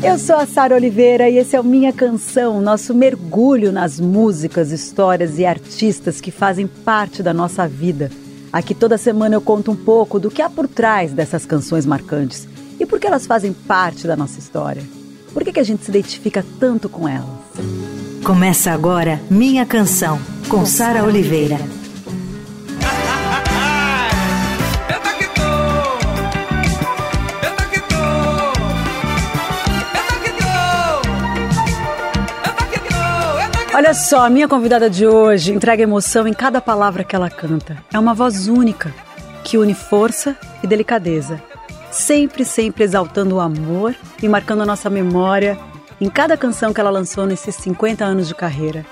Eu sou a Sara Oliveira e esse é o Minha Canção, nosso mergulho nas músicas, histórias e artistas que fazem parte da nossa vida. Aqui toda semana eu conto um pouco do que há por trás dessas canções marcantes e por que elas fazem parte da nossa história. Por que, que a gente se identifica tanto com elas? Começa agora Minha Canção, com Sara Oliveira. Olha só, a minha convidada de hoje entrega emoção em cada palavra que ela canta. É uma voz única que une força e delicadeza, sempre, sempre exaltando o amor e marcando a nossa memória em cada canção que ela lançou nesses 50 anos de carreira.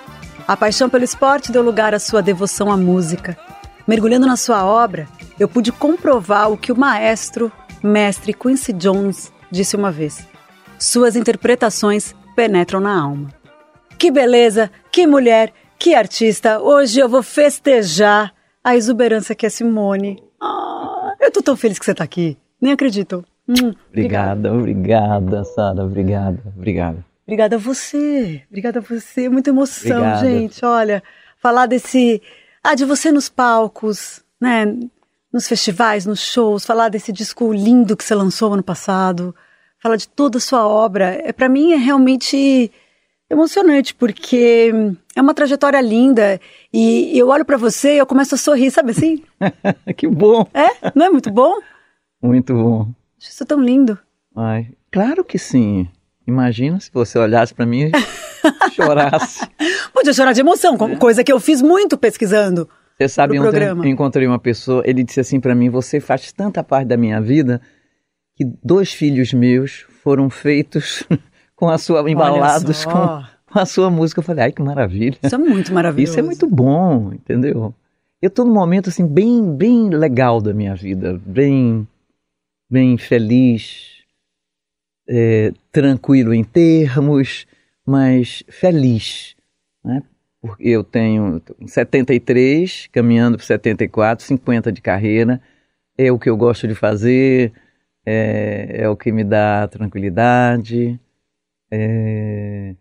A paixão pelo esporte deu lugar à sua devoção à música. Mergulhando na sua obra, eu pude comprovar o que o maestro, mestre Quincy Jones disse uma vez: suas interpretações penetram na alma. Que beleza, que mulher, que artista. Hoje eu vou festejar a exuberância que é Simone. Ah, eu tô tão feliz que você tá aqui. Nem acredito. Hum, obrigada, obrigada, Sara. Obrigada, obrigada. Obrigada a você. Obrigada a você. Muita emoção, obrigada. gente. Olha, falar desse. Ah, de você nos palcos, né? Nos festivais, nos shows, falar desse disco lindo que você lançou ano passado, falar de toda a sua obra. É, para mim é realmente emocionante, porque é uma trajetória linda e eu olho para você e eu começo a sorrir, sabe assim? que bom! É? Não é muito bom? Muito bom. Acho isso tão lindo. Ai, claro que sim. Imagina se você olhasse para mim e chorasse. Podia chorar de emoção, é. coisa que eu fiz muito pesquisando. Você sabe, ontem eu encontrei uma pessoa, ele disse assim para mim: Você faz tanta parte da minha vida que dois filhos meus foram feitos com a sua embalados com, com, a sua música. Eu falei, ai que maravilha. Isso é muito maravilhoso. Isso é muito bom, entendeu? Eu estou num momento assim bem bem legal da minha vida, bem bem feliz, é, tranquilo em termos, mas feliz, né? Porque eu tenho 73, caminhando para 74, 50 de carreira, é o que eu gosto de fazer, é, é o que me dá tranquilidade, é,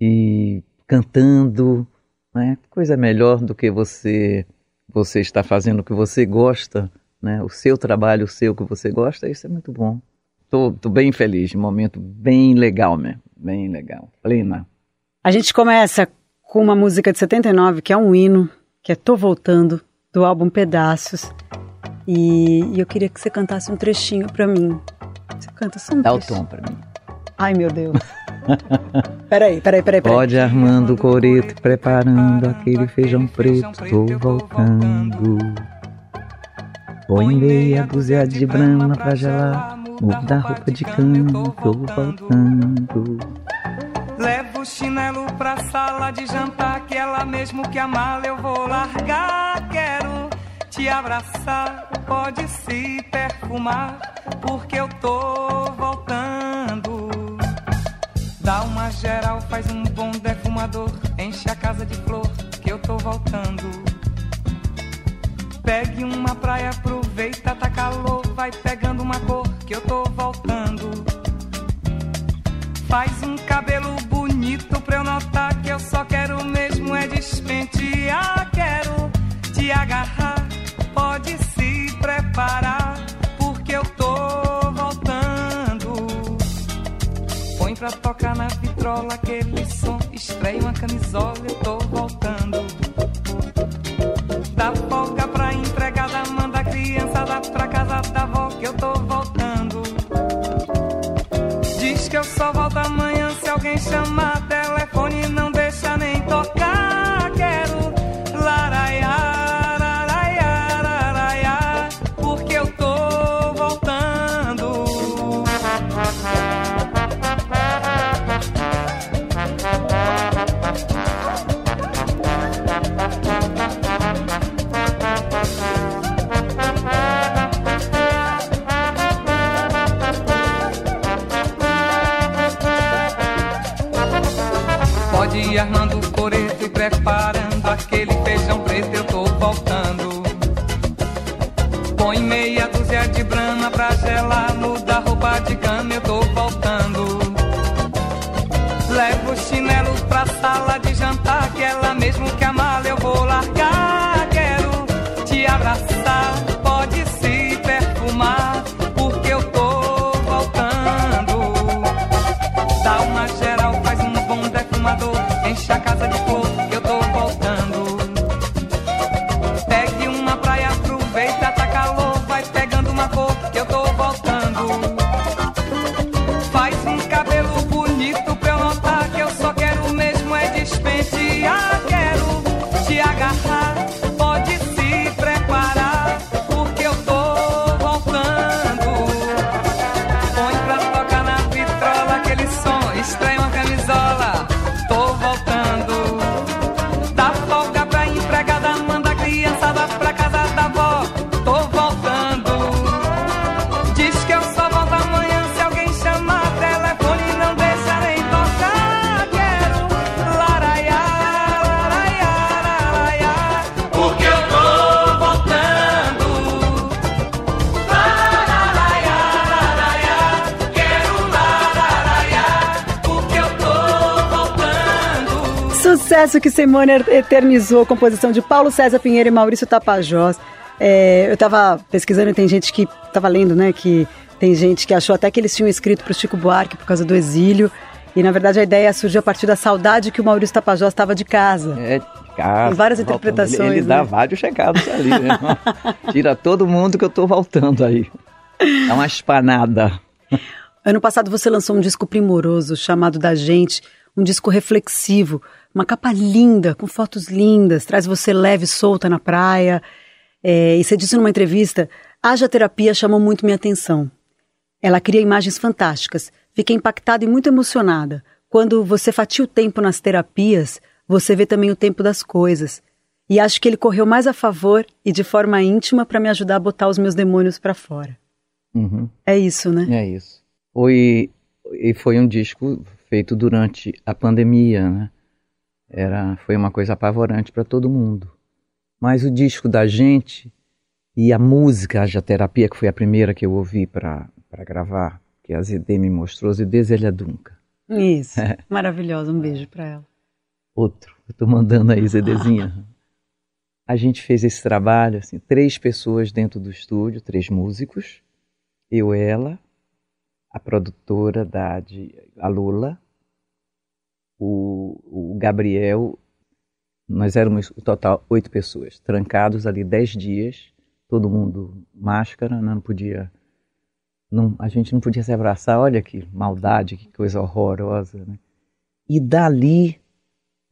e cantando, né? Coisa melhor do que você você está fazendo o que você gosta, né? O seu trabalho, o seu que você gosta, isso é muito bom. Tô, tô bem feliz, um momento bem legal mesmo, bem legal. Plena. A gente começa com uma música de 79 que é um hino, que é Tô Voltando, do álbum Pedaços. E, e eu queria que você cantasse um trechinho para mim. Você canta só um Dá o tom para mim. Ai, meu Deus. Peraí, peraí, peraí, peraí. Pode armando o coreto, preparando aquele feijão preto. Tô voltando. Põe meia dúzia de brama pra gelar. Muda a roupa de cama, tô voltando. Levo o chinelo pra sala de jantar, que ela mesmo que a mala eu vou largar. Quero te abraçar, pode se perfumar, porque eu tô voltando. Dá uma geral, faz um bom defumador. Enche a casa de flor, que eu tô voltando. Pegue uma praia, aproveita, tá calor. Vai pegando uma cor, que eu tô voltando. Faz um cabelo bonito pra eu notar que eu só quero mesmo é despentear. Quero te agarrar, pode se preparar, pra tocar na vitrola aquele som. Estreia uma camisola, eu tô voltando. Dá folga pra empregada, manda a criançada pra casa da avó que eu tô voltando. Diz que eu só volto amanhã se alguém chamar telefone não Sucesso que Simone eternizou, composição de Paulo César Pinheiro e Maurício Tapajós. É, eu estava pesquisando e tem gente que estava lendo, né, que tem gente que achou até que eles tinham escrito para o Chico Buarque por causa do exílio. E na verdade a ideia surgiu a partir da saudade que o Maurício Tapajós estava de casa. É, de casa. Tem várias voltando. interpretações, Ele, ele dá né? vários chegados ali, né? Tira todo mundo que eu tô voltando aí. É uma espanada. Ano passado você lançou um disco primoroso chamado Da Gente, um disco reflexivo, uma capa linda, com fotos lindas, traz você leve solta na praia. É, e você disse numa entrevista: Haja Terapia chamou muito minha atenção. Ela cria imagens fantásticas. Fiquei impactada e muito emocionada. Quando você fatia o tempo nas terapias, você vê também o tempo das coisas. E acho que ele correu mais a favor e de forma íntima para me ajudar a botar os meus demônios para fora. Uhum. É isso, né? É isso. Foi, e foi um disco feito durante a pandemia, né? Era, foi uma coisa apavorante para todo mundo. Mas o disco da gente e a música, a terapia, que foi a primeira que eu ouvi para gravar, que a Zedê me mostrou, Zedê Zélia Dunca. Isso. Maravilhosa. Um beijo para ela. Outro, eu tô mandando aí, Zedezinha. A gente fez esse trabalho, assim, três pessoas dentro do estúdio, três músicos, eu, ela, a produtora da de, a Lula, o, o Gabriel, nós éramos o total oito pessoas, trancados ali dez dias, todo mundo máscara, não podia, não, a gente não podia se abraçar, olha que maldade, que coisa horrorosa, né? E dali,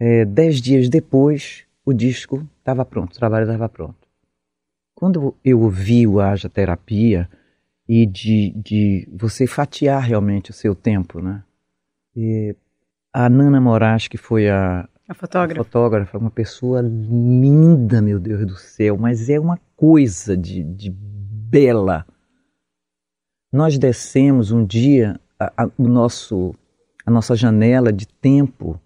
é, dez dias depois, o disco estava pronto, o trabalho estava pronto. Quando eu ouvi o Haja Terapia e de, de você fatiar realmente o seu tempo, né? A Nana Moraes, que foi a, A fotógrafa. a fotógrafa, uma pessoa linda, meu Deus do céu, mas é uma coisa de, de bela. Nós descemos um dia a, a, o nosso, a nossa janela de tempo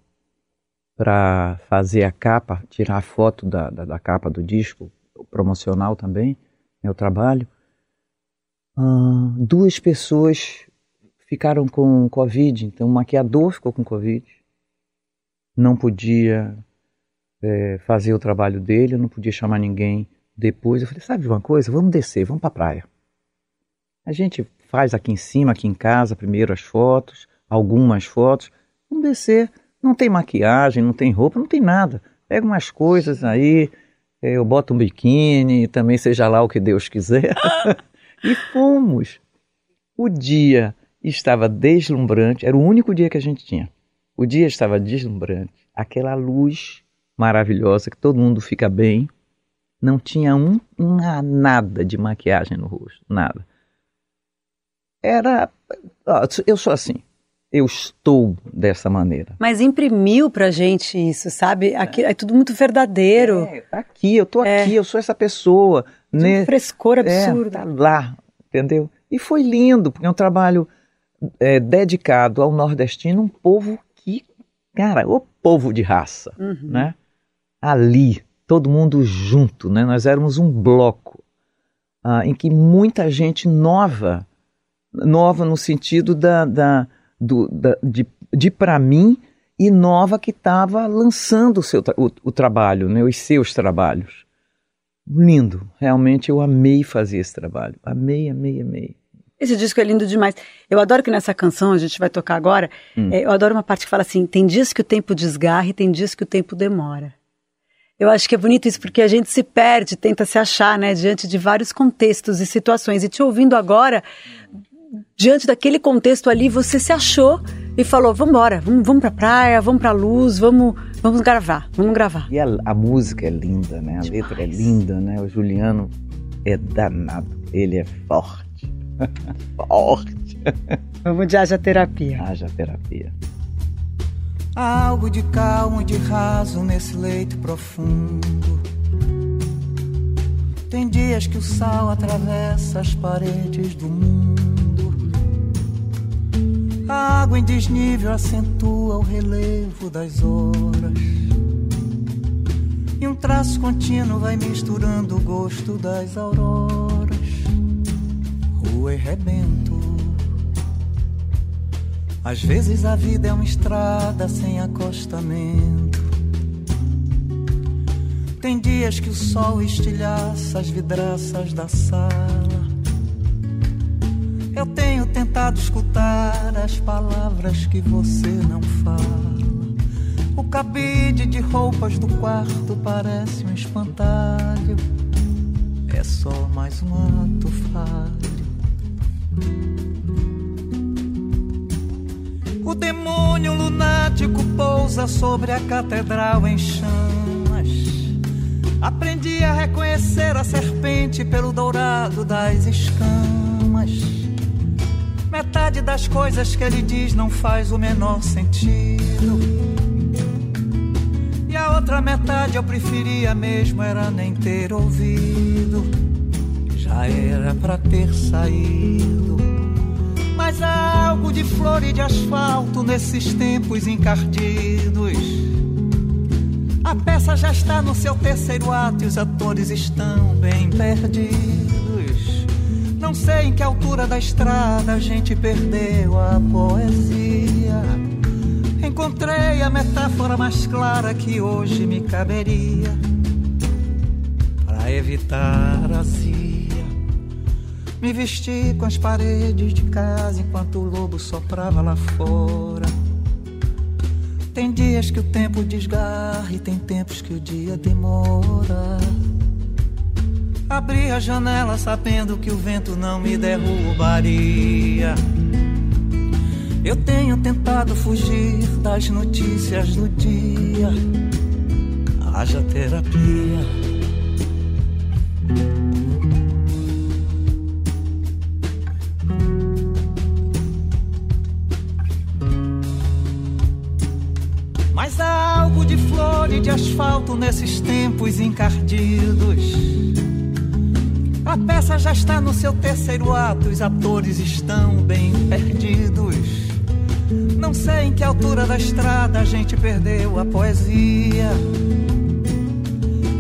para fazer a capa, tirar a foto da, da, da, capa do disco, promocional também, meu trabalho. Ah, duas pessoas ficaram com Covid, então o maquiador ficou com Covid, não podia é, fazer o trabalho dele, não podia chamar ninguém depois. Eu falei, sabe de uma coisa? Vamos descer, vamos para a praia. A gente faz aqui em cima, aqui em casa, primeiro as fotos, algumas fotos, vamos descer. Não tem maquiagem, não tem roupa, não tem nada. Pega umas coisas aí, eu boto um biquíni, também seja lá o que Deus quiser. e fomos. O dia estava deslumbrante, era o único dia que a gente tinha. O dia estava deslumbrante, aquela luz maravilhosa que todo mundo fica bem. Não tinha um, um nada de maquiagem no rosto, nada. Era. Eu sou assim eu estou dessa maneira. Mas imprimiu pra gente isso, sabe? Aqui, é tudo muito verdadeiro. É, tá aqui, eu tô É. aqui, eu sou essa pessoa. né? Um frescor absurdo. É, tá lá, entendeu? E foi lindo, porque é um trabalho é, dedicado ao nordestino, um povo que, cara, o povo de raça, Uhum. né? Ali, todo mundo junto, né? Nós éramos um bloco ah, em que muita gente nova, nova no sentido da, da, do, da de, de para mim e nova que estava lançando o, seu, o, o trabalho, né, os seus trabalhos. Lindo, realmente eu amei fazer esse trabalho. Amei, amei, amei. Esse disco é lindo demais. Eu adoro que nessa canção, a gente vai tocar agora, Hum. é, eu adoro uma parte que fala assim: tem dias que o tempo desgarra e tem dias que o tempo demora. Eu acho que é bonito isso porque a gente se perde, tenta se achar, né, diante de vários contextos e situações. E te ouvindo agora, diante daquele contexto ali, você se achou e falou: vamos embora, vamos, vamos pra praia, vamos pra luz, vamos, vamos gravar, vamos gravar. E a, a música é linda, né? A letra é linda, né? O Juliano é danado. Ele é forte. Forte. Vamos de haja terapia. Haja terapia. Há algo de calmo e de raso nesse leito profundo. Tem dias que o sal atravessa as paredes do mundo. A água em desnível acentua o relevo das horas. E um traço contínuo vai misturando o gosto das auroras. E rebento. Às vezes a vida é uma estrada sem acostamento. Tem dias que o sol estilhaça as vidraças da sala. Eu tenho tentado escutar as palavras que você não fala. O cabide de roupas do quarto parece um espantalho. É só mais um ato falho. O demônio lunático pousa sobre a catedral em chamas. Aprendi a reconhecer a serpente pelo dourado das escamas. Metade das coisas que ele diz não faz o menor sentido. E a outra metade eu preferia mesmo era nem ter ouvido. Já era pra ter saído. Mas há algo de flor e de asfalto nesses tempos encardidos. A peça já está no seu terceiro ato e os atores estão bem perdidos. Não sei em que altura da estrada a gente perdeu a poesia. Encontrei a metáfora mais clara que hoje me caberia para evitar a azia. Me vesti com as paredes de casa enquanto o lobo soprava lá fora. Tem dias que o tempo desgarra e tem tempos que o dia demora. Abri a janela sabendo que o vento não me derrubaria. Eu tenho tentado fugir das notícias do dia. Haja terapia. Nesses tempos encardidos. A peça já está no seu terceiro ato, os atores estão bem perdidos. Não sei em que altura da estrada a gente perdeu a poesia.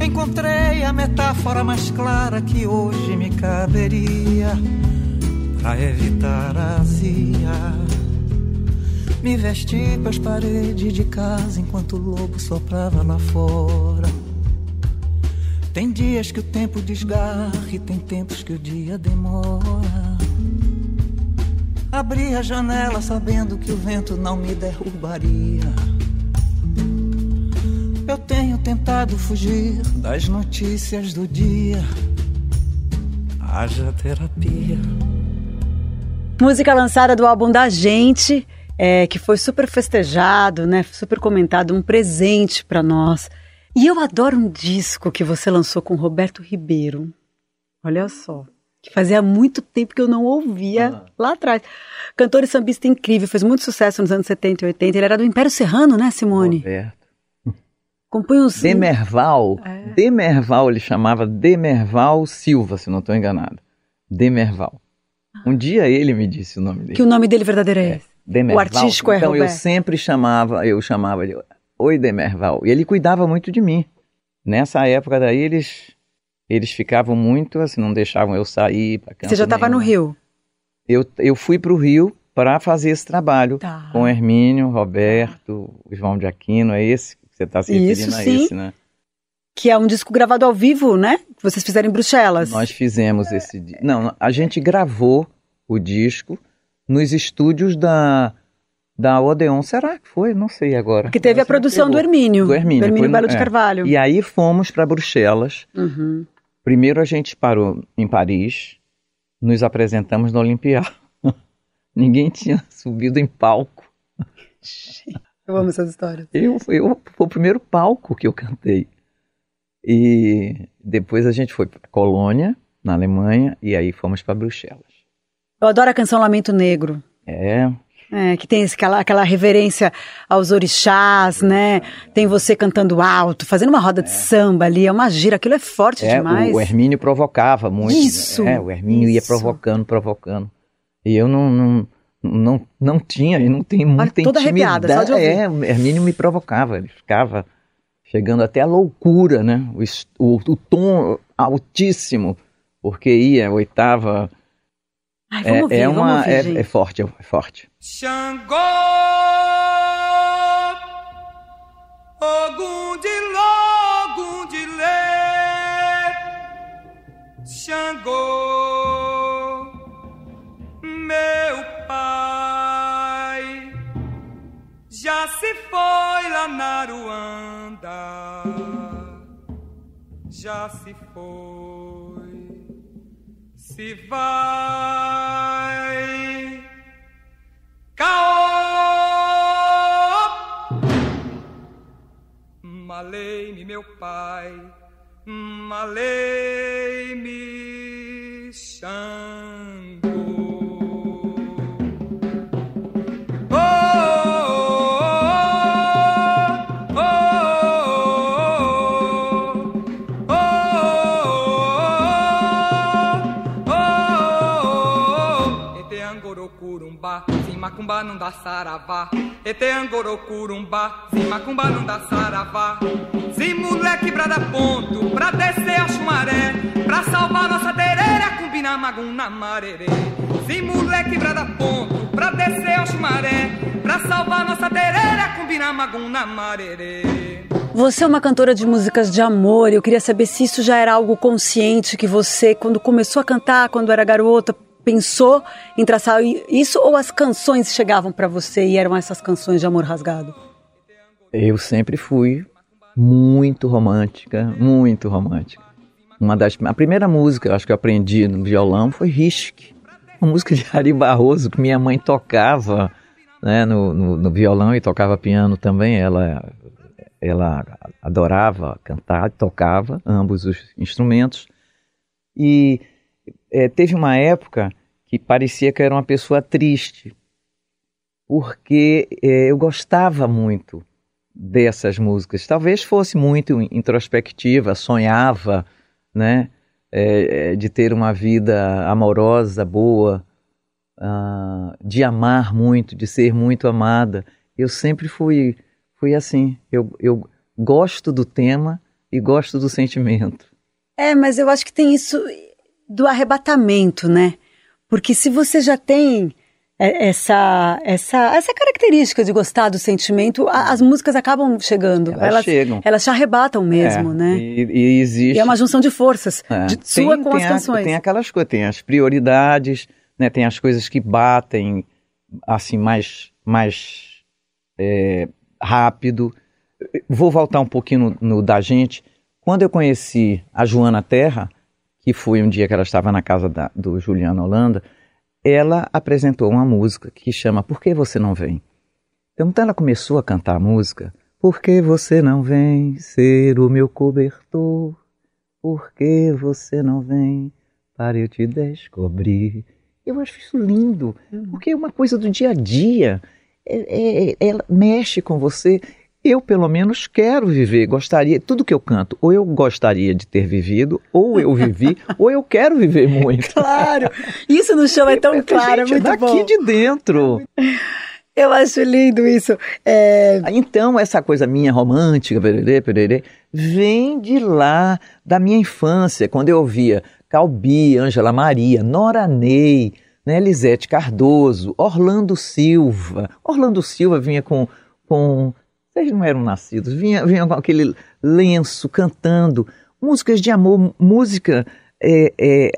Encontrei a metáfora mais clara que hoje me caberia para evitar a azia. Me vesti com as paredes de casa enquanto o lobo soprava lá fora. Tem dias que o tempo desgarra e tem tempos que o dia demora. Abri a janela sabendo que o vento não me derrubaria. Eu tenho tentado fugir das notícias do dia. Haja terapia. Música lançada do álbum da gente, é, que foi super festejado, né? Super comentado, um presente para nós. E eu adoro um disco que você lançou com Roberto Ribeiro. Olha só. Que fazia muito tempo que eu não ouvia lá atrás. Cantor e sambista incrível, fez muito sucesso nos anos 70 e 80. Ele era do Império Serrano, né, Simone? Roberto. Compunha os. Demerval. É. Demerval, ele chamava Demerval Silva, se não estou enganado. Demerval. Um dia ele me disse o nome dele. Que o nome dele verdadeiro é esse. Demerval. O artístico é então eu sempre chamava, eu chamava de Oi Demerval. E ele cuidava muito de mim. Nessa época daí eles eles ficavam muito assim, não deixavam eu sair para Você já estava no Rio. Eu, eu fui para o Rio para fazer esse trabalho Tá. com Hermínio, Roberto, João de Aquino, é esse que você está se Isso, referindo a sim. esse, né? Que é um disco gravado ao vivo, né? Que vocês fizeram em Bruxelas. Nós fizemos esse. Não, a gente gravou o disco nos estúdios da da Odeon. Será que foi? Não sei agora. Que teve a produção do. Hermínio. Do Hermínio. foi no- Belo de é. Carvalho. E aí fomos para Bruxelas. Uhum. Primeiro a gente parou em Paris, nos apresentamos na Olimpiada. Ninguém tinha subido em palco. Eu amo essas histórias. Eu, eu foi o primeiro palco que eu cantei. E depois a gente foi para Colônia, na Alemanha, e aí fomos para Bruxelas. Eu adoro a canção Lamento Negro. É, É, que tem esse- aquela, aquela reverência aos orixás, né? Tem você cantando alto, fazendo uma roda de samba ali, é uma gira, aquilo é forte é demais. o, o Hermínio provocava muito. Isso, É, o Hermínio ia isso. provocando, provocando. E eu não, não, não, não tinha, e não tenho muita toda arrepiada, intimidade. só de ouvir. É, o Hermínio me provocava, ele ficava chegando até a loucura, né? O, o, o tom altíssimo, porque ia oitava. Ai, vamos é, ouvir, é vamos uma, ouvir, é, gente. é forte, é forte. Xangô, Ogum de Logum de Lê, Xangô, meu pai, já se foi lá na Ruanda, já se foi, se vai. Caô! Malei-me, meu pai, malei-me. Macumba não dá saravá. Ete angoro curumbá, se macumba não dá saravá. Se moleque brada ponto, pra descer a chumaré, pra salvar nossa tereira, combina maguna marerê. Se moleque brada ponto, pra descer a chumaré, pra salvar nossa tereira, combina maguna marerê. Você é uma cantora de músicas de amor, eu queria saber se isso já era algo consciente que você, quando começou a cantar, quando era garota, pensou em traçar isso ou as canções chegavam pra você e eram essas canções de amor rasgado? Eu sempre fui muito romântica, muito romântica. Uma das a primeira música, eu acho que eu aprendi no violão foi Risque, uma música de Ari Barroso que minha mãe tocava, né, no, no, no violão e tocava piano também. Ela ela adorava cantar, tocava ambos os instrumentos e eh, teve uma época que parecia que eu era uma pessoa triste, porque eh, eu gostava muito dessas músicas. Talvez fosse muito introspectiva, sonhava, né, é, é, de ter uma vida amorosa, boa, ah, de amar muito, de ser muito amada. Eu sempre fui, fui assim. Eu, eu gosto do tema e gosto do sentimento. É, mas eu acho que tem isso do arrebatamento, né? Porque se você já tem é, essa, essa, essa característica de gostar do sentimento, a- as músicas acabam chegando. Elas chegam. Elas te arrebatam mesmo, É, né? E, e existe. E é uma junção de forças, É. de, Tem- sua com tem as a- canções. tem aquelas coisas, tem as prioridades, né, tem as coisas que batem assim mais, mais é, rápido. Vou voltar um pouquinho no, no da gente. Quando eu conheci a Joana Terra, que foi um dia que ela estava na casa da- do Juliano Holanda, ela apresentou uma música que chama Por que você não vem? Então ela começou a cantar a música Por que você não vem ser o meu cobertor? Por que você não vem para eu te descobrir? Eu acho isso lindo, porque é uma coisa do dia a dia. É- é- ela mexe com você. Eu, pelo menos, quero viver, gostaria, tudo que eu canto, ou eu gostaria de ter vivido, ou eu vivi, ou eu quero viver muito. Claro! Isso no show é tão claro, é Gente, muito daqui bom. de dentro. Eu acho lindo isso. É, Então, essa coisa minha romântica, pererê, pererê, vem de lá, da minha infância, quando eu ouvia Calbi, Ângela Maria, Nora Ney, né? Elisete Cardoso, Orlando Silva. Orlando Silva vinha com, com vocês não eram nascidos, vinha, vinha com aquele lenço cantando, músicas de amor, música é, é,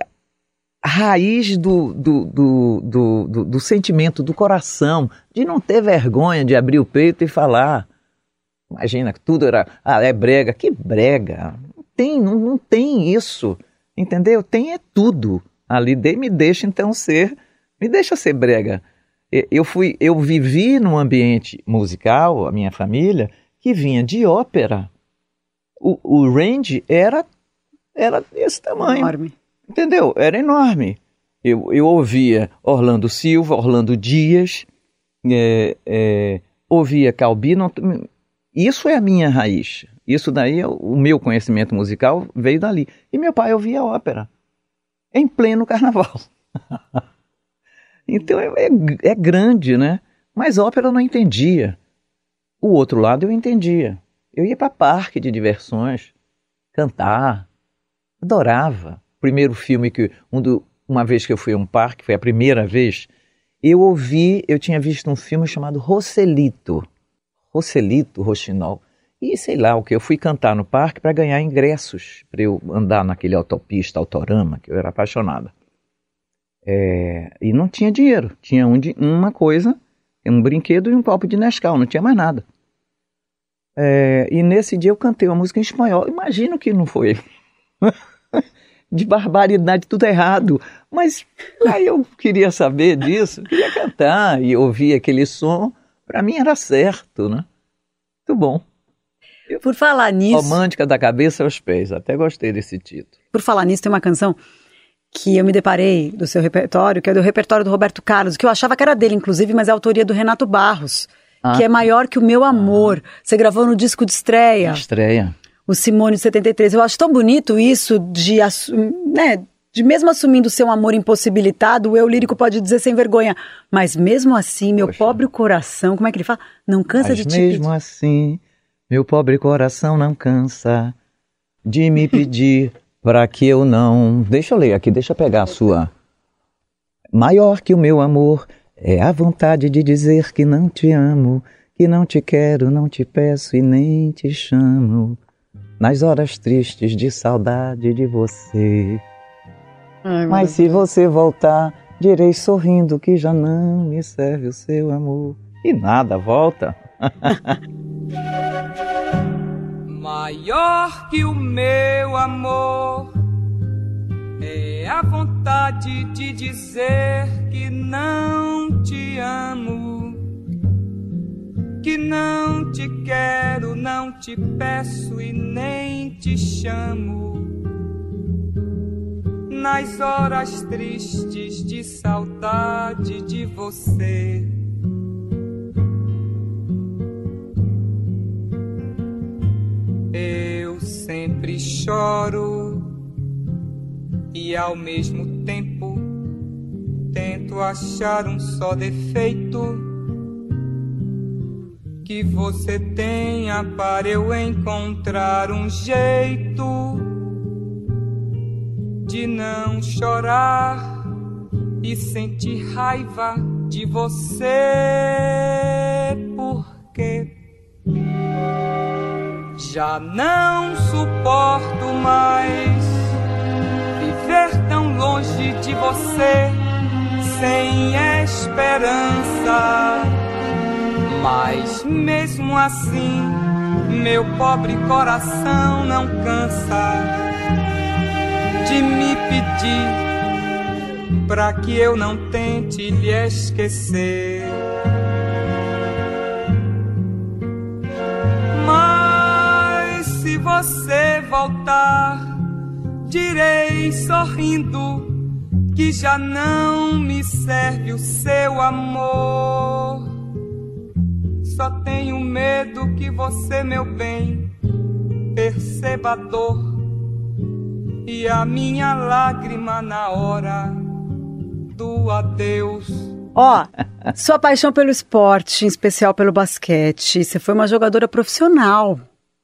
raiz do, do, do, do, do sentimento, do coração, de não ter vergonha de abrir o peito e falar. Imagina que tudo era, ah, é brega. Que brega? Não tem, não, não tem isso, entendeu? Tem é tudo ali. De, me deixa então ser, me deixa ser brega eu fui, eu vivi num ambiente musical, a minha família, que vinha de ópera. O, o range era, era desse tamanho. Enorme. Entendeu? Era enorme. Eu, eu ouvia Orlando Silva, Orlando Dias, é, é, ouvia Calbino. Isso é a minha raiz. Isso daí, o meu conhecimento musical veio dali. E meu pai ouvia ópera, em pleno carnaval. Então é, é, é grande, né? Mas ópera eu não entendia. O outro lado eu entendia. Eu ia para parque de diversões, cantar, adorava. Primeiro filme que um do, uma vez que eu fui a um parque, foi a primeira vez, eu ouvi, eu tinha visto um filme chamado Roselito. Roselito, Rochinol. E sei lá o que, eu fui cantar no parque para ganhar ingressos, para eu andar naquele autopista, autorama, que eu era apaixonada. É, e não tinha dinheiro. Tinha um, uma coisa, um brinquedo e um copo de Nescau, não tinha mais nada. É, e nesse dia eu cantei uma música em espanhol. Imagino que não foi. de barbaridade, tudo errado. Mas aí eu queria saber disso, queria cantar e ouvir aquele som. Para mim era certo, né? Muito bom. Por falar nisso. Romântica da cabeça aos pés. Até gostei desse título. Por falar nisso, tem uma canção que eu me deparei do seu repertório, que é do repertório do Roberto Carlos, que eu achava que era dele, inclusive, mas é a autoria do Renato Barros, ah. que é maior que o meu amor. Ah. Você gravou no disco de estreia. De estreia. O Simone de 73. Eu acho tão bonito isso de, né, de mesmo assumindo seu amor impossibilitado, o eu lírico pode dizer sem vergonha. Mas mesmo assim, meu Poxa. pobre coração, como é que ele fala? Não cansa mas de te mesmo assim, meu pobre coração não cansa de me pedir para que eu não. Deixa eu ler aqui, deixa eu pegar a sua. Maior que o meu amor é a vontade de dizer que não te amo, que não te quero, não te peço e nem te chamo. Nas horas tristes de saudade de você. Ai, Mas se você voltar, direi sorrindo que já não me serve o seu amor. E nada, volta. Maior que o meu amor é a vontade de dizer que não te amo, que não te quero, não te peço e nem te chamo. Nas horas tristes de saudade de você Eu sempre choro e ao mesmo tempo tento achar um só defeito que você tenha para eu encontrar um jeito de não chorar e sentir raiva de você porque já não suporto mais viver tão longe de você, sem esperança. Mas mesmo assim, meu pobre coração não cansa de me pedir para que eu não tente lhe esquecer. Você voltar, direi sorrindo que já não me serve o seu amor. Só tenho medo que você, meu bem, perceba a dor e a minha lágrima na hora do adeus. Ó, sua paixão pelo esporte, em especial pelo basquete, você foi uma jogadora profissional.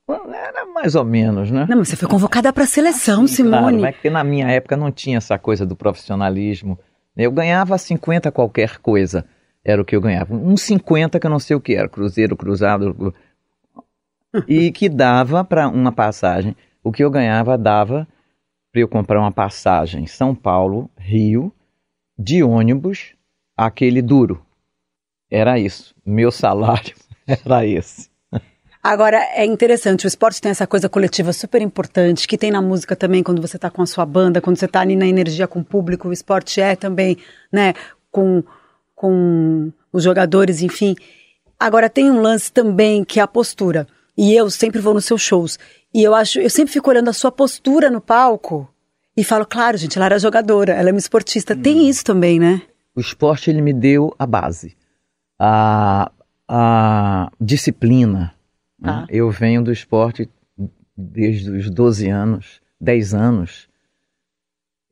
Era mais ou menos, né? Não, mas você foi convocada para a seleção, Sim, Simone. Claro, mas que na minha época não tinha essa coisa do profissionalismo, Eu ganhava 50 qualquer coisa, era o que eu ganhava. Um 50 que eu não sei o que era, cruzeiro, cruzado. e que dava para uma passagem. O que eu ganhava dava para eu comprar uma passagem São Paulo, Rio, de ônibus, aquele duro. Era isso. Meu salário era esse. Agora, é interessante, o esporte tem essa coisa coletiva super importante, que tem na música também, quando você está com a sua banda, quando você está ali na energia com o público, o esporte é também, né, com, com os jogadores, enfim. Agora, tem um lance também que é a postura. E eu sempre vou nos seus shows. E eu acho, eu sempre fico olhando a sua postura no palco e falo, claro, gente, ela era jogadora, ela é uma esportista. Hum. Tem isso também, né? O esporte, ele me deu a base. A, a disciplina, né? Eu venho do esporte desde os 12 anos, 10 anos,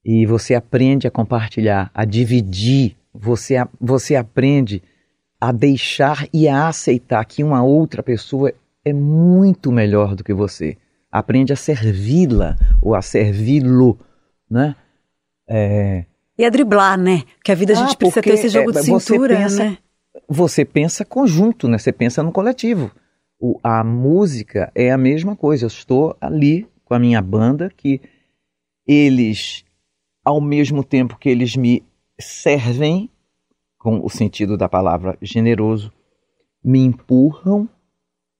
e você aprende a compartilhar, a dividir, você, você aprende a deixar e a aceitar que uma outra pessoa é muito melhor do que você. Aprende a servi-la ou a servi-lo, né? É... E a driblar, né? Que a vida a gente ah, precisa ter esse jogo é, de cintura, pensa, né? Você pensa conjunto, né? Você pensa no coletivo o, a música é a mesma coisa. Eu estou ali com a minha banda, que eles, ao mesmo tempo que eles me servem, com o sentido da palavra generoso, me empurram,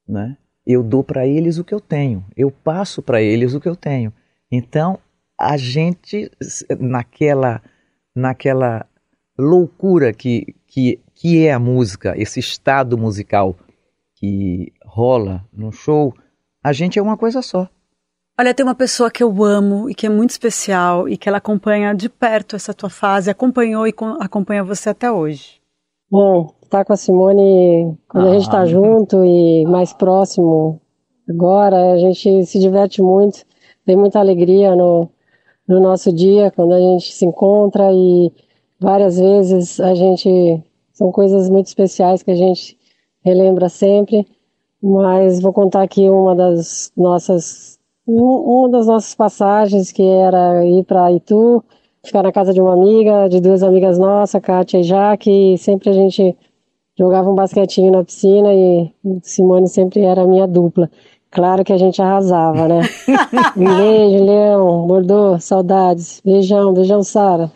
né? Eu dou para eles o que eu tenho, eu passo para eles o que eu tenho. Então, a gente naquela naquela loucura que, que, que é a música, esse estado musical que rola no show, a gente é uma coisa só. Olha, tem uma pessoa que eu amo e que é muito especial e que ela acompanha de perto essa tua fase, acompanhou e acompanha você até hoje. Bom, estar tá com a Simone quando ah. a gente está junto e mais próximo agora, a gente se diverte muito, tem muita alegria no, no nosso dia quando a gente se encontra e várias vezes a gente são coisas muito especiais que a gente relembra sempre, mas vou contar aqui uma das nossas uma das nossas passagens que era ir para Itu, ficar na casa de uma amiga, de duas amigas nossas, Kátia e Jaque, e sempre a gente jogava um basquetinho na piscina e Simone sempre era a minha dupla. Claro que a gente arrasava, né? um beijo, Leão, Bordeaux, saudades. Beijão, beijão, Sara.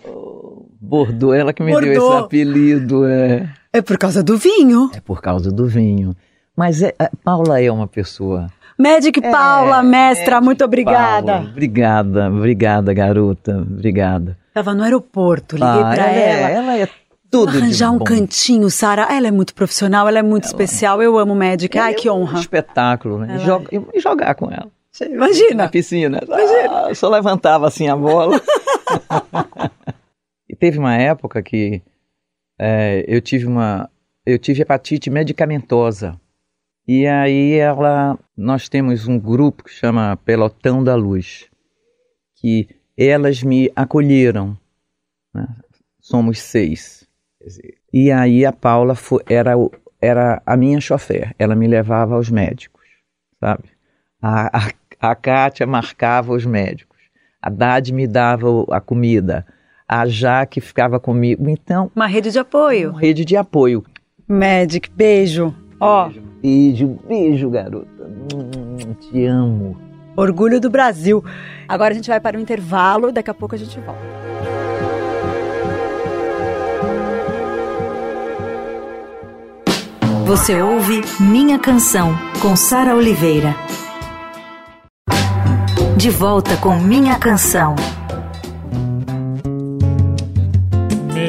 Bordeaux, ela que me Bordeaux. deu esse apelido, é. É por causa do vinho. É por causa do vinho. Mas é, a Paula é uma pessoa. Magic é, Paula, mestra, Magic muito obrigada. Paula, obrigada, obrigada, garota. Obrigada. Tava no aeroporto, liguei ah, pra ela. É, ela é tudo Arranjar um cantinho, Sara. Ela é muito profissional, ela é muito ela... especial. Eu amo Magic. Ai, que honra. Um espetáculo, né? E, joga, e, jogar com ela. Imagina. Na piscina. Imagina. Ah, só levantava assim a bola. e teve uma época que é, eu tive uma eu tive hepatite medicamentosa e aí ela nós temos um grupo que chama Pelotão da Luz que elas me acolheram né? somos seis e aí a Paula foi, era era a minha chofer ela me levava aos médicos sabe a, a, a Kátia marcava os médicos a Dade me dava a comida a Jaque ficava comigo. Então. Uma rede de apoio. Uma rede de apoio. Magic, beijo. Ó. Beijo, beijo, beijo, garota. Hum, te amo. Orgulho do Brasil. Agora a gente vai para o intervalo, daqui a pouco a gente volta. Você ouve Minha Canção, com Sara Oliveira. De volta com Minha Canção.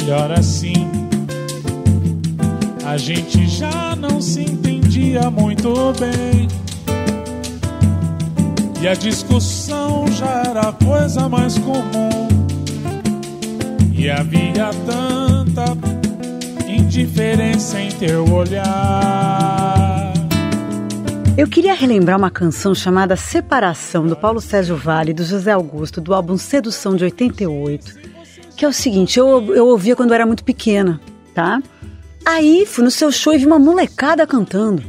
melhor assim. A gente já não se entendia muito bem. E a discussão já era a coisa mais comum. E havia tanta indiferença em teu olhar. Eu queria relembrar uma canção chamada Separação, do Paulo Sérgio Vale, do José Augusto, do álbum Sedução de 88 que é o seguinte, eu, eu ouvia quando eu era muito pequena, tá? Aí fui no seu show e vi uma molecada cantando.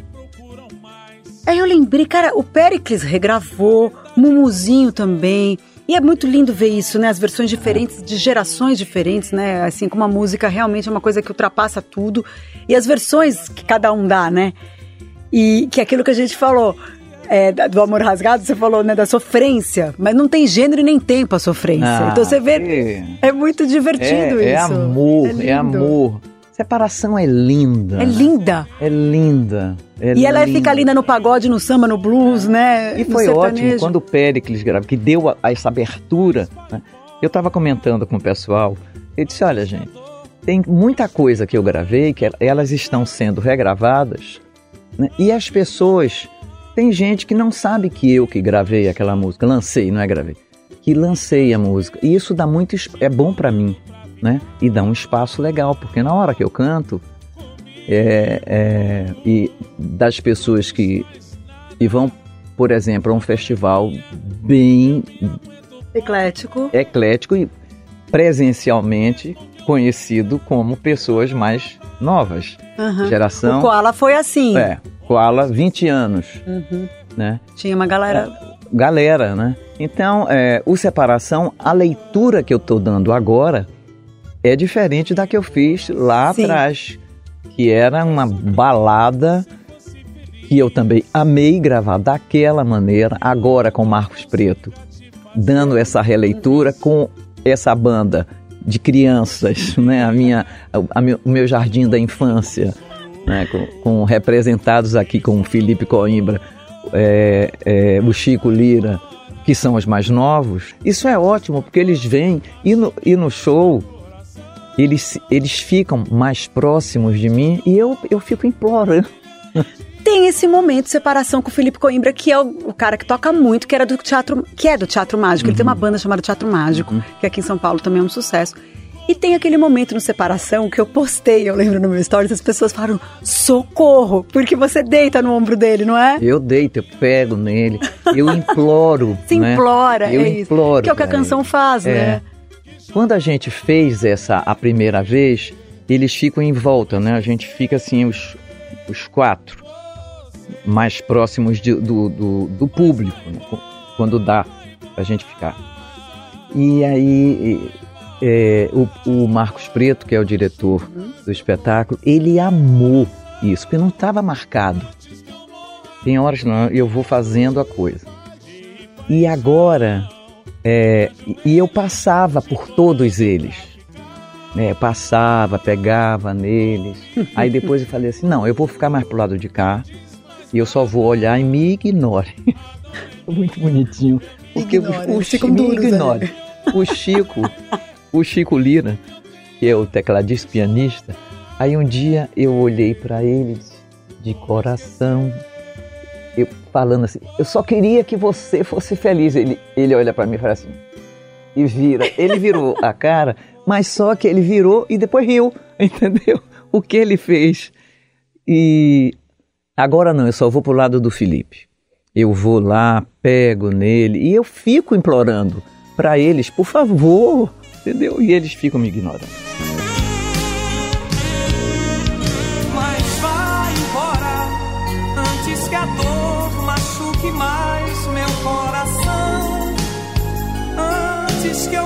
Aí eu lembrei, cara, o Pericles regravou, Mumuzinho também, E é muito lindo ver isso, né? As versões diferentes, de gerações diferentes, né? Assim, como a música realmente é uma coisa que ultrapassa tudo. E as versões que cada um dá, né? E que é aquilo que a gente falou. É, do amor rasgado, você falou, né, da sofrência, mas não tem gênero e nem tempo a sofrência. Ah, então você vê, é, é muito divertido é, é isso. amor, é, lindo. amor. Separação é linda. É linda. É linda. é E ela linda. fica linda no pagode, no samba, no blues, né? E no foi ótimo quando o Péricles gravou, que deu a- a essa abertura. né? Eu estava comentando com o pessoal, eu disse, olha gente, tem muita coisa que eu gravei, que el- elas estão sendo regravadas, né? e as pessoas, tem gente que não sabe que eu que gravei aquela música, lancei, não é gravei, que lancei a música, e isso dá muito, é bom para mim, né? E dá um espaço legal, porque na hora que eu canto, é, é, e das pessoas que, que vão, por exemplo, a um festival bem Eclético. eclético e presencialmente conhecido como pessoas mais novas. Aham. Geração. O Koala foi assim. É, Koala, 20 anos, Uhum. né? Tinha uma galera. Galera, né? Então, é, o Separação, a leitura que eu tô dando agora é diferente da que eu fiz lá Sim. atrás, que era uma balada que eu também amei gravar daquela maneira, agora com Marcos Preto, dando essa releitura com essa banda de crianças, né? A minha, a meu- o meu jardim da infância, né? Com, com representados aqui com o Felipe Coimbra, é, é, o Chico Lira, que são os mais novos. Isso é ótimo porque eles vêm e no, e no show eles, eles ficam mais próximos de mim e eu, eu fico implorando. Tem esse momento de separação com o Felipe Coimbra, que é o, o cara que toca muito, que era do teatro, que é do Teatro Mágico. Ele tem uma banda chamada Teatro Mágico, que aqui em São Paulo também é um sucesso. E tem aquele momento no separação que eu postei, eu lembro no meu stories, as pessoas falaram: socorro, porque você deita no ombro dele, não é? Eu deito, eu pego nele, eu imploro. Se né? implora, eu é isso. imploro. Que é o que a canção ele. faz, É. né? Quando a gente fez essa a primeira vez, eles ficam em volta, né? A gente fica assim, os, os quatro, mais próximos de- do, do, do público, né? quando dá pra gente ficar. E aí, é, o, o Marcos Preto, que é o diretor do espetáculo, ele amou isso, porque não estava marcado. Tem horas não, eu vou fazendo a coisa. E agora, é, e- eu passava por todos eles. Né, passava, pegava neles. Aí depois eu falei assim: não, eu vou ficar mais pro lado de cá e eu só vou olhar e me ignore. Muito bonitinho. Porque Ignora, o, o eles ficam me duros, né? ignore. O Chico, o Chico Lira, que é o tecladista pianista, aí um dia eu olhei para ele de coração, falando assim, eu só queria que você fosse feliz. Ele, ele olha para mim e fala assim, e vira. Ele virou a cara, mas só que ele virou e depois riu, entendeu? O que ele fez. E agora não, eu só vou pro lado do Felipe. Eu vou lá, pego nele e eu fico implorando para eles, por favor, entendeu? E eles ficam me ignorando. Antes que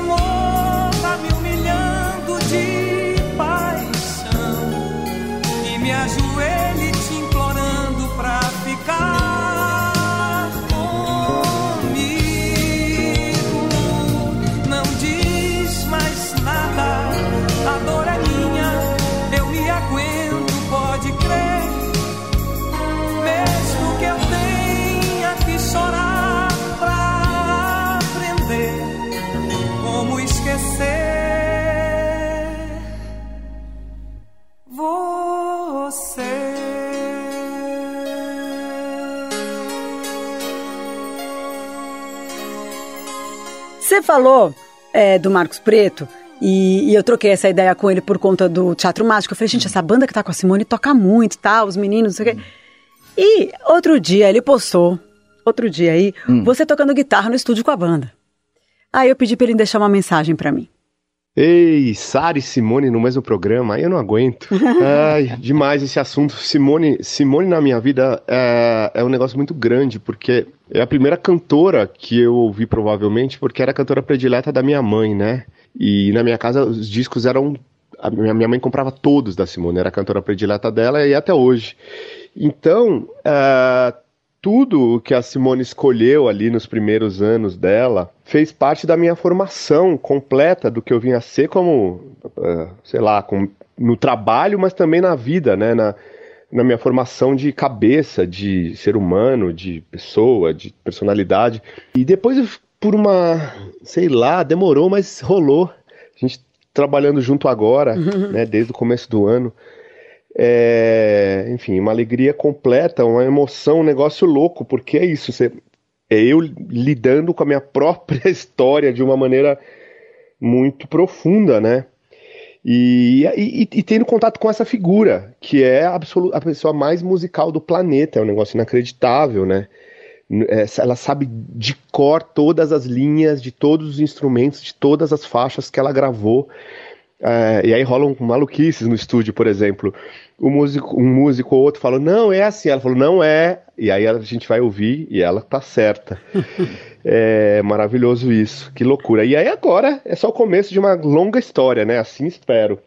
você. Falou é, do Marcos Preto. E, e eu troquei essa ideia com ele por conta do Teatro Mágico. Eu falei, gente, essa banda que tá com a Simone toca muito, tá? Os meninos, não sei o quê. E outro dia ele postou, outro dia aí, você tocando guitarra no estúdio com a banda. Aí eu pedi pra ele deixar uma mensagem pra mim. Ei, Sara e Simone no mesmo programa, aí eu não aguento. Ai, demais esse assunto. Simone, Simone na minha vida é, é um negócio muito grande, porque é a primeira cantora que eu ouvi provavelmente, porque era a cantora predileta da minha mãe, né? E na minha casa os discos eram. A minha mãe comprava todos da Simone, era a cantora predileta dela e até hoje. Então, uh, tudo que a Simone escolheu ali nos primeiros anos dela fez parte da minha formação completa do que eu vinha a ser como, uh, sei lá, com, no trabalho, mas também na vida, né? Na, na minha formação de cabeça, de ser humano, de pessoa, de personalidade. E depois, por uma, sei lá, demorou, mas rolou. A gente trabalhando junto agora, uhum. né, desde o começo do ano. É, enfim, uma alegria completa, uma emoção, um negócio louco, porque é isso, você, é eu lidando com a minha própria história de uma maneira muito profunda, né? E, e, e, tendo contato com essa figura, que é a, a pessoa mais musical do planeta, é um negócio inacreditável, né? É, ela sabe de cor todas as linhas de todos os instrumentos, de todas as faixas que ela gravou. É, e aí rolam maluquices no estúdio, por exemplo. O músico, um músico ou outro fala, não, é assim. Ela falou, não é. E aí a gente vai ouvir e ela tá certa. é maravilhoso isso. Que loucura. E aí agora é só o começo de uma longa história, né? Assim espero.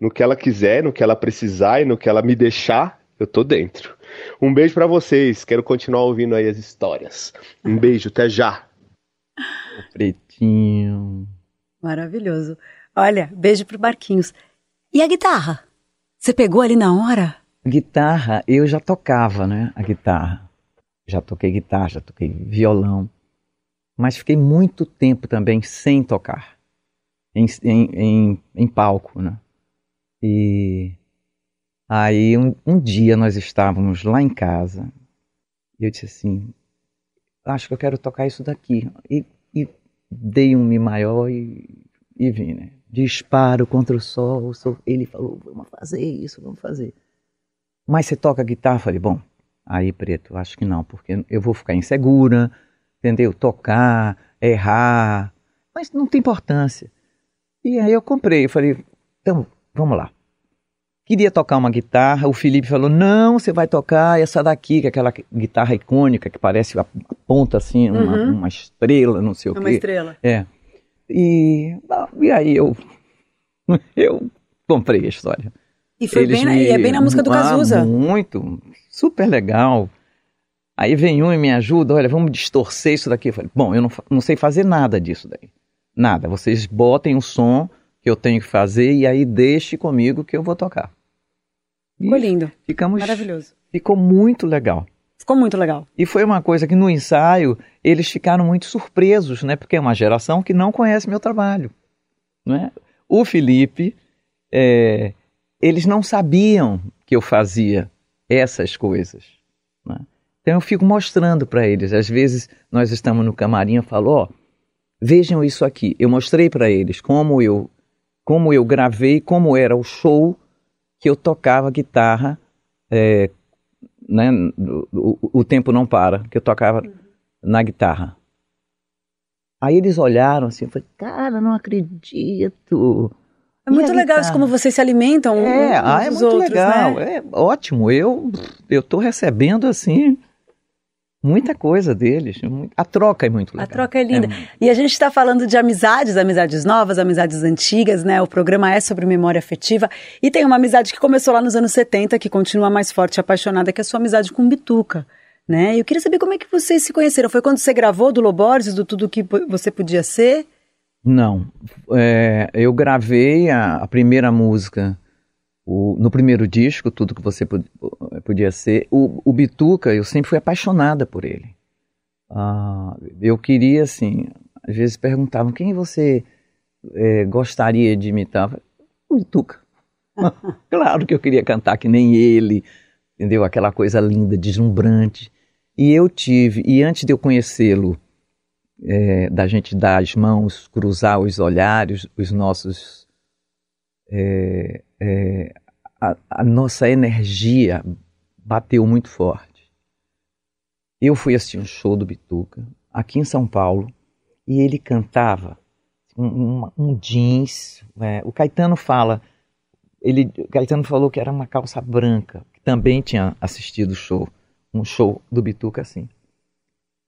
No que ela quiser, no que ela precisar e no que ela me deixar, eu tô dentro. Um beijo para vocês. Quero continuar ouvindo aí as histórias. Um beijo, até já. O pretinho. Maravilhoso. Olha, beijo pro Barquinhos. E a guitarra? Você pegou ali na hora? Guitarra, eu já tocava, né? A guitarra. Já toquei guitarra, já toquei violão. Mas fiquei muito tempo também sem tocar. Em, em, em, em palco, né? E aí um, um dia nós estávamos lá em casa e eu disse assim, acho que eu quero tocar isso daqui. E, e dei um Mi maior e, e vim, né? Disparo contra o sol. Ele falou, vamos fazer isso, vamos fazer. Mas você toca guitarra? Eu falei, bom, aí preto, acho que não, porque eu vou ficar insegura, entendeu? Tocar, errar, mas não tem importância. E aí eu comprei, eu falei, então, vamos lá. Queria tocar uma guitarra, o Felipe falou, não, você vai tocar essa daqui, que é aquela guitarra icônica que parece a ponta assim, uhum. uma, uma, estrela, não sei o uma quê. Uma estrela. É. E, e aí eu, eu comprei a história. E foi bem, me, é bem na música do ah, Cazuza. Muito, super legal. Aí vem um e me ajuda, olha, vamos distorcer isso daqui. Eu falei, bom, eu não, não sei fazer nada disso daí. Nada. Vocês botem o som que eu tenho que fazer e aí deixe comigo que eu vou tocar. Ficou lindo. Ficamos, Maravilhoso. Ficou muito legal. Ficou muito legal. E foi uma coisa que no ensaio eles ficaram muito surpresos, né? Porque é uma geração que não conhece meu trabalho. Né? O Felipe, é, eles não sabiam que eu fazia essas coisas. Né? Então eu fico mostrando para eles. Às vezes nós estamos no camarim e falo, ó, vejam isso aqui. Eu mostrei para eles como eu, como eu gravei, como era o show que eu tocava guitarra é, né, o, o, tempo não para, que eu tocava na guitarra. Aí eles olharam assim, eu falei, cara, não acredito. É muito legal isso como vocês se alimentam é, uns ah, é muito outros, legal, né? é ótimo. Eu eu tô recebendo assim muita coisa deles. A troca é muito legal. A troca é linda. É... E a gente está falando de amizades, amizades novas, amizades antigas, né? O programa é sobre memória afetiva. E tem uma amizade que começou lá nos anos 70, que continua mais forte e apaixonada, que é a sua amizade com Bituca. Né? Eu queria saber como é que vocês se conheceram. Foi quando você gravou do Loborges, do Tudo Que Você Podia Ser? Não. É, eu gravei a, a primeira música o, no primeiro disco, tudo que você podia ser, o, o Bituca, eu sempre fui apaixonada por ele. Ah, eu queria, assim, às vezes perguntavam quem você é, gostaria de imitar. O Bituca. claro que eu queria cantar que nem ele, entendeu? Aquela coisa linda, deslumbrante. E eu tive, e antes de eu conhecê-lo, é, da gente dar as mãos, cruzar os olhares, os nossos é, é, a, a, nossa energia bateu muito forte. Eu fui assistir um show do Bituca aqui em São Paulo e ele cantava um, um, um jeans. É, o Caetano fala, ele, Caetano falou que era uma calça branca, que também tinha assistido o show, um show do Bituca assim.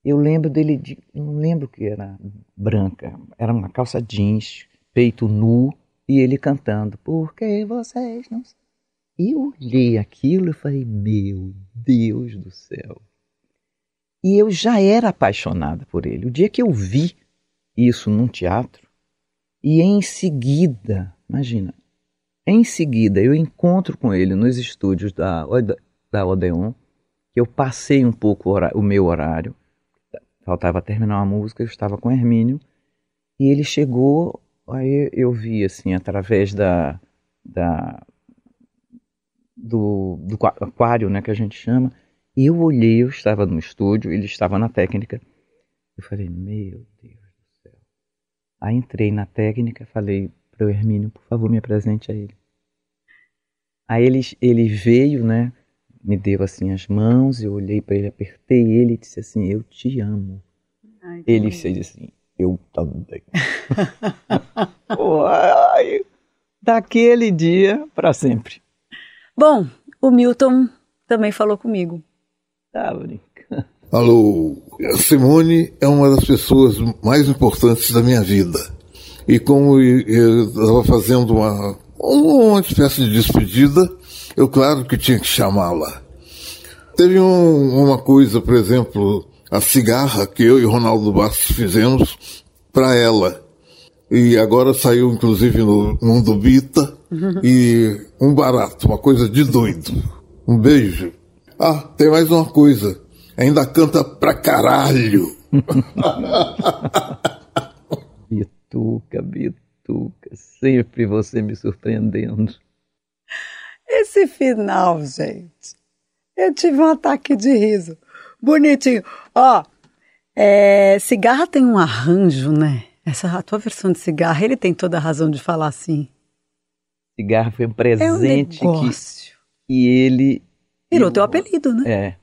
Eu lembro dele de. Não lembro que era branca. Era uma calça jeans, peito nu, e ele cantando. Por que vocês não. E eu olhei aquilo e falei, meu Deus do céu. E eu já era apaixonada por ele. O dia que eu vi isso num teatro, e em seguida, imagina, em seguida eu encontro com ele nos estúdios da, da Odeon, que eu passei um pouco o, o meu horário, faltava terminar uma música, eu estava com Hermínio, e ele chegou, aí eu vi assim, através da, da do, do aquário, né, que a gente chama, e eu olhei, eu estava no estúdio, ele estava na técnica, eu falei, meu Deus do céu. Aí entrei na técnica, falei para o Hermínio, por favor, me apresente a ele. Aí ele, ele veio, né, me deu assim as mãos, eu olhei para ele, apertei ele e disse assim: Eu te amo. Ai, ele fez assim: Eu também. Uai, daquele dia para sempre. Bom, o Milton também falou comigo. Tá brincando. Alô, Simone é uma das pessoas mais importantes da minha vida. E como eu estava fazendo uma, uma espécie de despedida, eu, claro que tinha que chamá-la. Teve um, uma coisa, por exemplo, a cigarra que eu e Ronaldo Bastos fizemos para ela. E agora saiu, inclusive, no Mundo Bita. Uhum. E um barato, uma coisa de doido. Um beijo. Ah, tem mais uma coisa. Ainda canta pra caralho. Bituca, Bituca, sempre você me surpreendendo. Esse final, gente. Eu tive um ataque de riso. Bonitinho. Ó, é, cigarra tem um arranjo, né? Essa a tua versão de cigarra, ele tem toda a razão de falar assim. Cigarra foi um presente é um que e ele virou eu, teu apelido, né? É.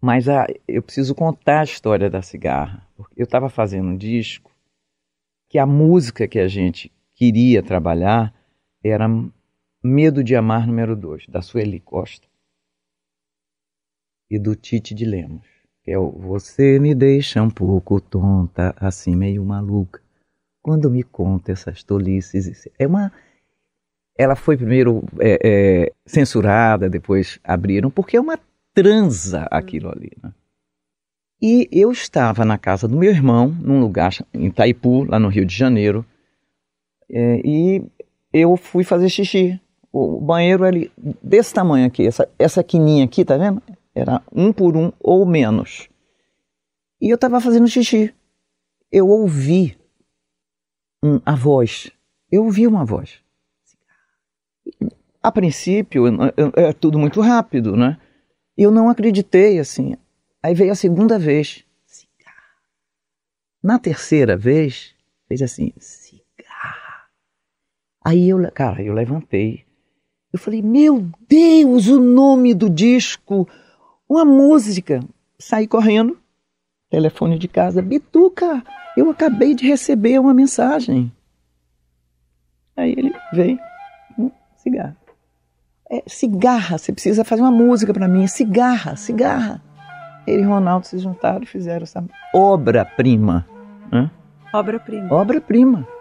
Mas a, eu preciso contar a história da cigarra. Porque eu estava fazendo um disco que a música que a gente queria trabalhar era Medo de Amar número 2, da Sueli Costa e do Tite de Lemos, é o Você me deixa um pouco tonta, assim meio maluca, quando me conta essas tolices. É uma. Ela foi primeiro é, é, censurada, depois abriram, porque é uma transa aquilo ali. Né? E eu estava na casa do meu irmão, num lugar em Itaipu, lá no Rio de Janeiro, é, e eu fui fazer xixi o banheiro ali desse tamanho aqui, essa, essa quininha aqui, tá vendo? Era um por um ou menos. E eu estava fazendo xixi. Eu ouvi um, a voz. Eu ouvi uma voz. A princípio, é tudo muito rápido, né? Eu não acreditei assim. Aí veio a segunda vez. Na terceira vez, fez assim, cigarra. Aí eu, cara, eu levantei, eu falei, meu Deus, o nome do disco, uma música. Saí correndo, telefone de casa, Bituca, eu acabei de receber uma mensagem. Aí ele veio, um cigarro. É, cigarra, você precisa fazer uma música para mim, cigarra, cigarra. Ele e Ronaldo se juntaram e fizeram essa obra-prima. Obra-prima. Obra-prima.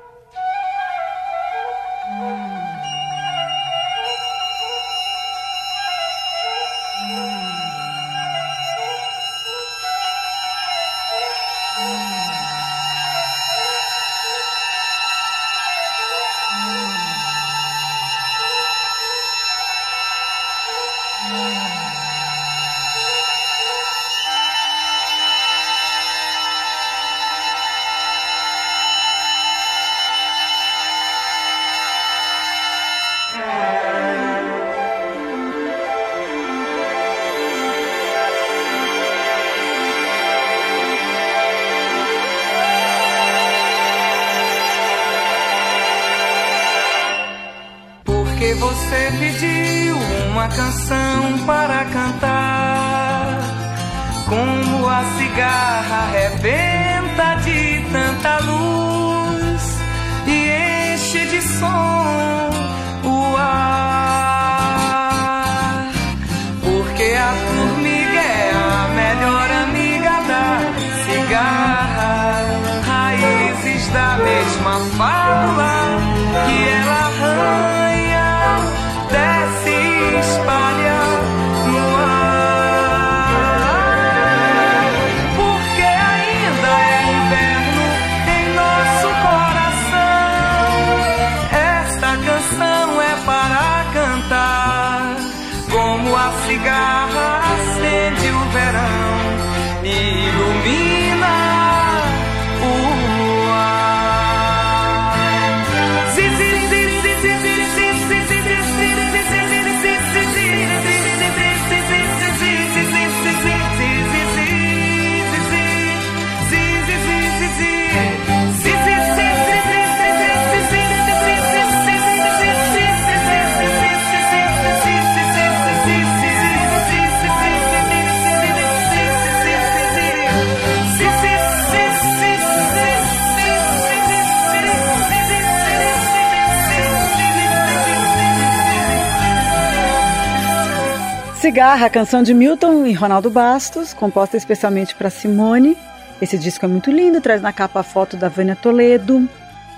Cigarra, canção de Milton e Ronaldo Bastos, composta especialmente para Simone. Esse disco é muito lindo, traz na capa a foto da Vânia Toledo,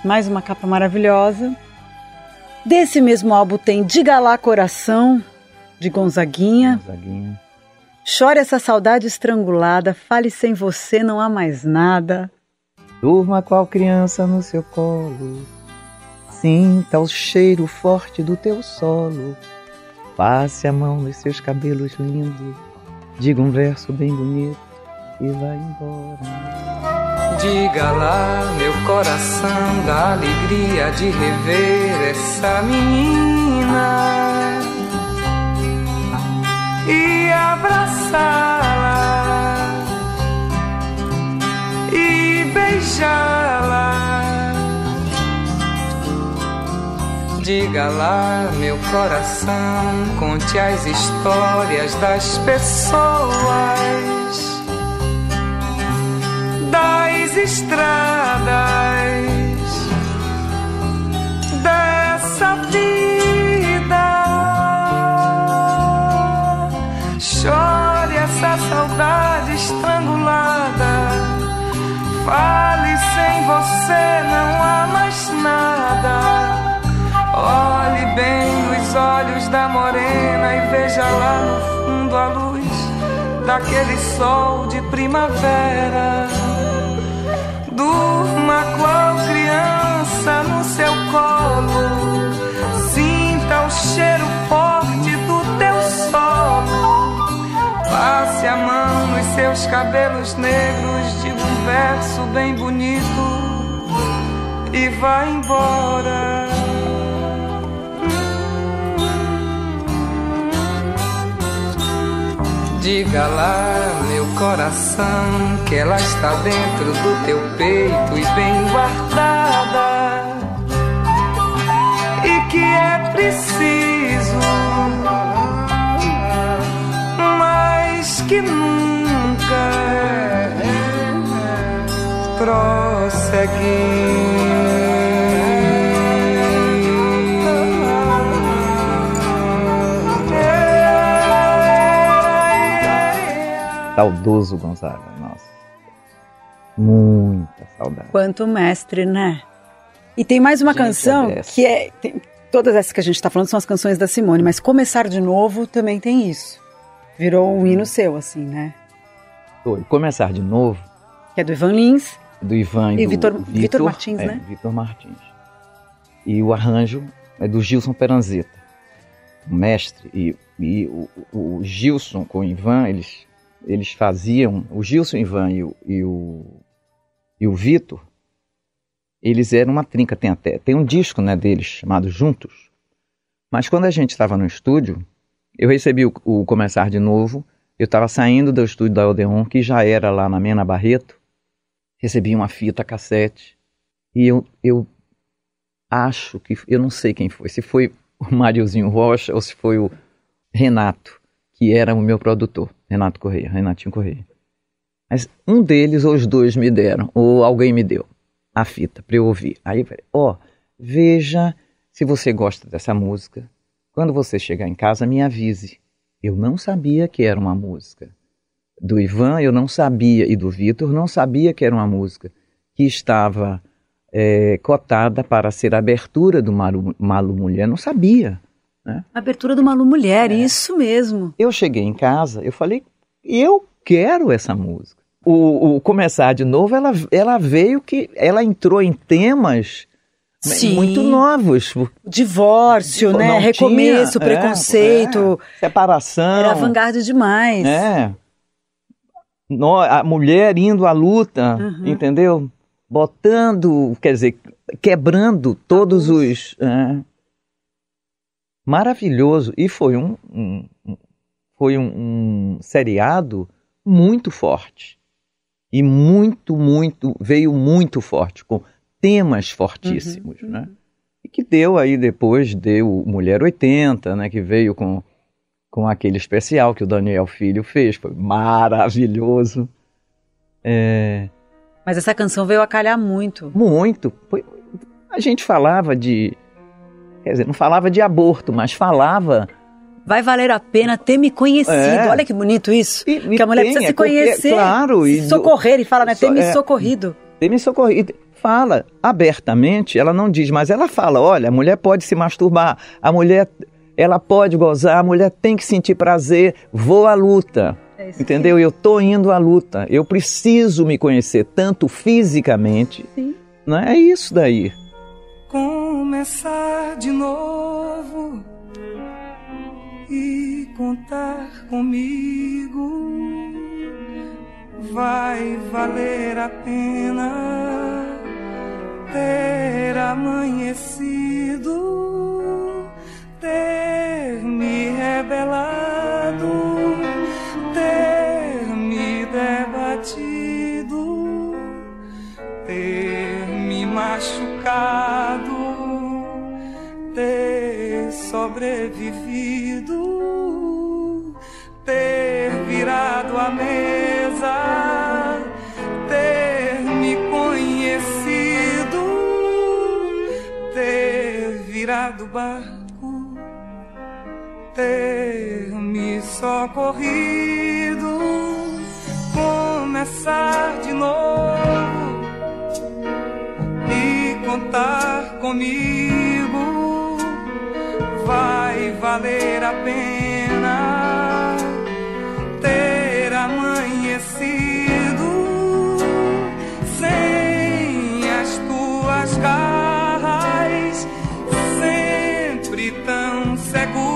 mais uma capa maravilhosa. Desse mesmo álbum tem Diga lá Coração, de Gonzaguinha. Gonzaguinha. Chore essa saudade estrangulada, fale sem você, não há mais nada. Durma qual criança no seu colo, sinta o cheiro forte do teu solo. Passe a mão nos seus cabelos lindos, diga um verso bem bonito e vai embora. Diga lá, meu coração, da alegria de rever essa menina e abraçá-la e beijá-la. Diga lá, meu coração, conte as histórias das pessoas, das estradas, dessa vida. Chore essa saudade estrangulada, fale sem você, não há mais nada. Olhe bem nos olhos da morena e veja lá no fundo a luz daquele sol de primavera. Durma qual criança no seu colo, sinta o cheiro forte do teu solo. Passe a mão nos seus cabelos negros, diga um verso bem bonito e vá embora. Diga lá, meu coração, que ela está dentro do teu peito e bem guardada. E que é preciso, mas que nunca prosseguir. Saudoso Gonzaga, nossa. Muita saudade. Quanto mestre, né? E tem mais uma Gente, canção é que é. tem- todas essas que a gente está falando são as canções da Simone, mas Começar de Novo também tem isso. Virou um hino seu, assim, né? Foi. Começar de novo, Que é do Ivan Lins. do Ivan e, E do Vitor- Vitor Martins, é, né? Vitor Martins. E o arranjo é do Gilson Peranzeta, o mestre. E, e o- o Gilson com o Ivan, eles, eles faziam. O Gilson, Ivan e o, e o, e o Vitor, eles eram uma trinca. Tem até tem um disco né, deles chamado Juntos. Mas quando a gente estava no estúdio, eu recebi o, o Começar de Novo. Eu estava saindo do estúdio da Odeon, que já era lá na Mena Barreto recebi uma fita cassete e eu, eu acho que eu não sei quem foi, se foi o Mariozinho Rocha ou se foi o Renato, que era o meu produtor, Renato Correia, Renatinho Correia. Mas um deles ou os dois me deram, ou alguém me deu a fita para eu ouvir. Aí eu falei, ó, veja se você gosta dessa música. Quando você chegar em casa, me avise. Eu não sabia que era uma música do Ivan, eu não sabia, e do Vitor, não sabia que era uma música que estava é, cotada para ser abertura do Malu, Malu Mulher, não sabia. Abertura do Malu Mulher, isso mesmo. Eu cheguei em casa, eu falei, eu quero essa música. O, o Começar de Novo, ela, ela veio que, ela entrou em temas Sim. muito novos. Divórcio, Não né? tinha, Recomeço, é, preconceito. é, separação. Era vanguarda demais. É. A mulher indo à luta, Uhum. entendeu? Botando, quer dizer, quebrando todos os. é. Maravilhoso. E foi um, um- foi um, um seriado muito forte. E muito, muito, veio muito forte, com temas fortíssimos, Uhum. né? E que deu aí depois, deu Mulher 80, né? Que veio com com aquele especial que o Daniel Filho fez, foi maravilhoso. É, Mas essa canção veio a calhar muito. muito. Foi- a gente falava de. Quer dizer, não falava de aborto, mas falava. Vai valer a pena ter me conhecido. É. Olha que bonito isso. E- que a mulher tem, precisa é se conhecer. claro, e socorrer. E fala, né? Ter me é. socorrido. Tem me socorrido. Fala abertamente, ela não diz, mas ela fala: olha, a mulher pode se masturbar, a mulher ela pode gozar, a mulher tem que sentir prazer, vou à luta. É Entendeu? Eu tô indo à luta. Eu preciso me conhecer tanto fisicamente. Sim. Não é isso daí. Começar de novo e contar comigo. Vai valer a pena ter amanhecido, ter me rebelado, ter me debatido ter machucado, ter sobrevivido, ter virado a mesa, ter me conhecido, ter virado barco, ter me socorrido, começar de novo contar comigo. Vai valer a pena ter amanhecido sem as tuas garras sempre tão seguras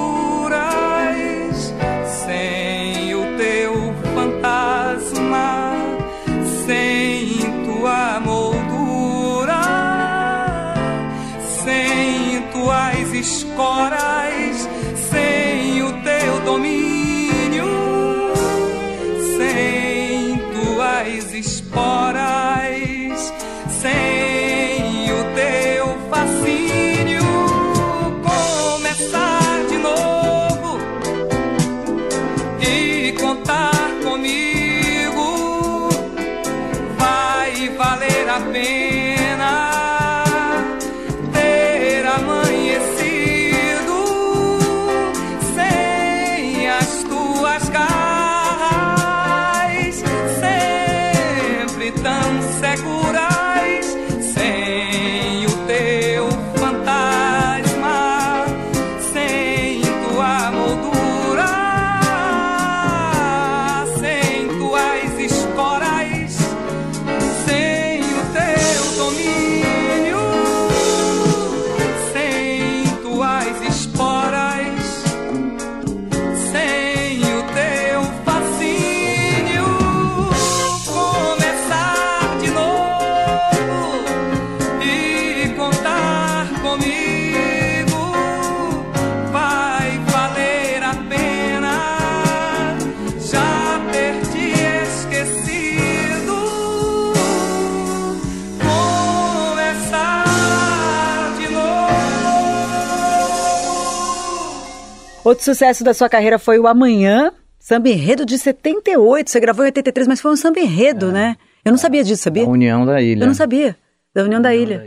Outro sucesso da sua carreira foi o Amanhã, samba enredo de 78. Você gravou em 83, mas foi um samba enredo, né? Eu não sabia disso, sabia? A União da Ilha. Eu não sabia. Da União da Ilha.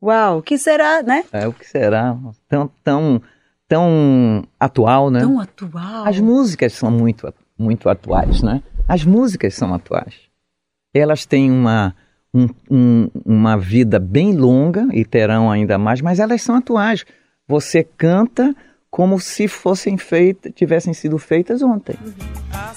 Uau, o que será, né? É o que será? Tão, tão, tão atual, né? Tão atual. As músicas são muito, muito atuais, né? As músicas são atuais. Elas têm uma, um- um- uma vida bem longa e terão ainda mais, mas elas são atuais. Você canta como se fossem feitas, tivessem sido feitas ontem. A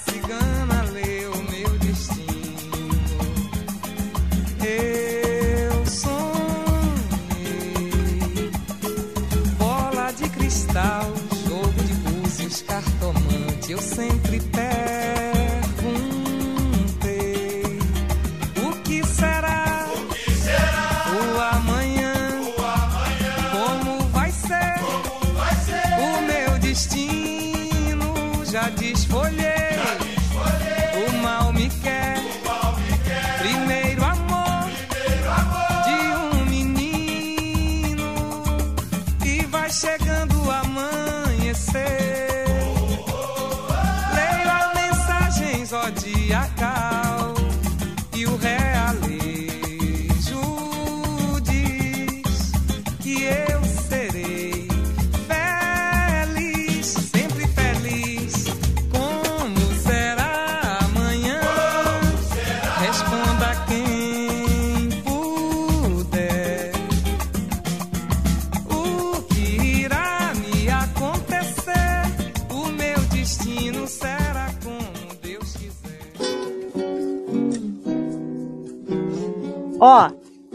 Ó,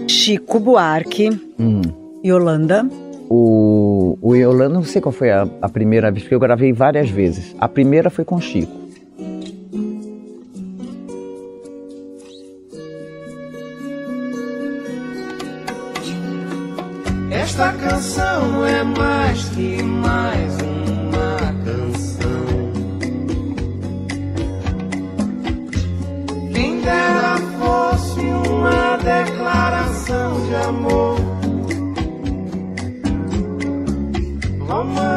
Chico Buarque, Hum. Yolanda. O, o Yolanda, não sei qual foi a, a primeira vez, porque eu gravei várias vezes. A primeira foi com Chico. Esta canção é mais que mais amor. Romântica,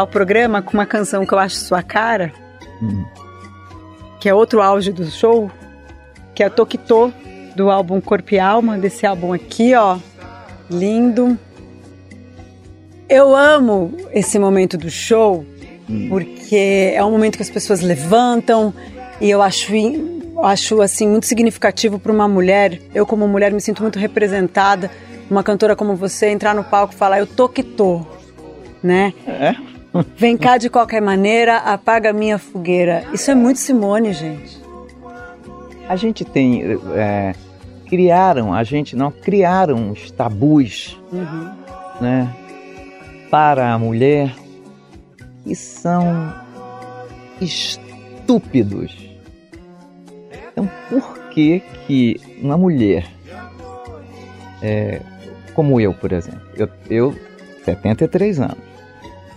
encerrar o programa com uma canção que eu acho sua cara, que é outro auge do show, que é Tokito, do álbum Corpo e Alma, desse álbum aqui, ó, lindo. Eu amo esse momento do show, porque é um momento que as pessoas levantam e eu acho, acho assim muito significativo para uma mulher. Eu como mulher me sinto muito representada. Uma cantora como você entrar no palco e falar eu tô que tô, né? É? Vem cá de qualquer maneira, apaga a minha fogueira. Isso é muito Simone, gente. A gente tem. é, criaram, a gente não, criaram os tabus, né? Para a mulher que são estúpidos. Então, por que que uma mulher, é, como eu, por exemplo, eu, eu 73 anos,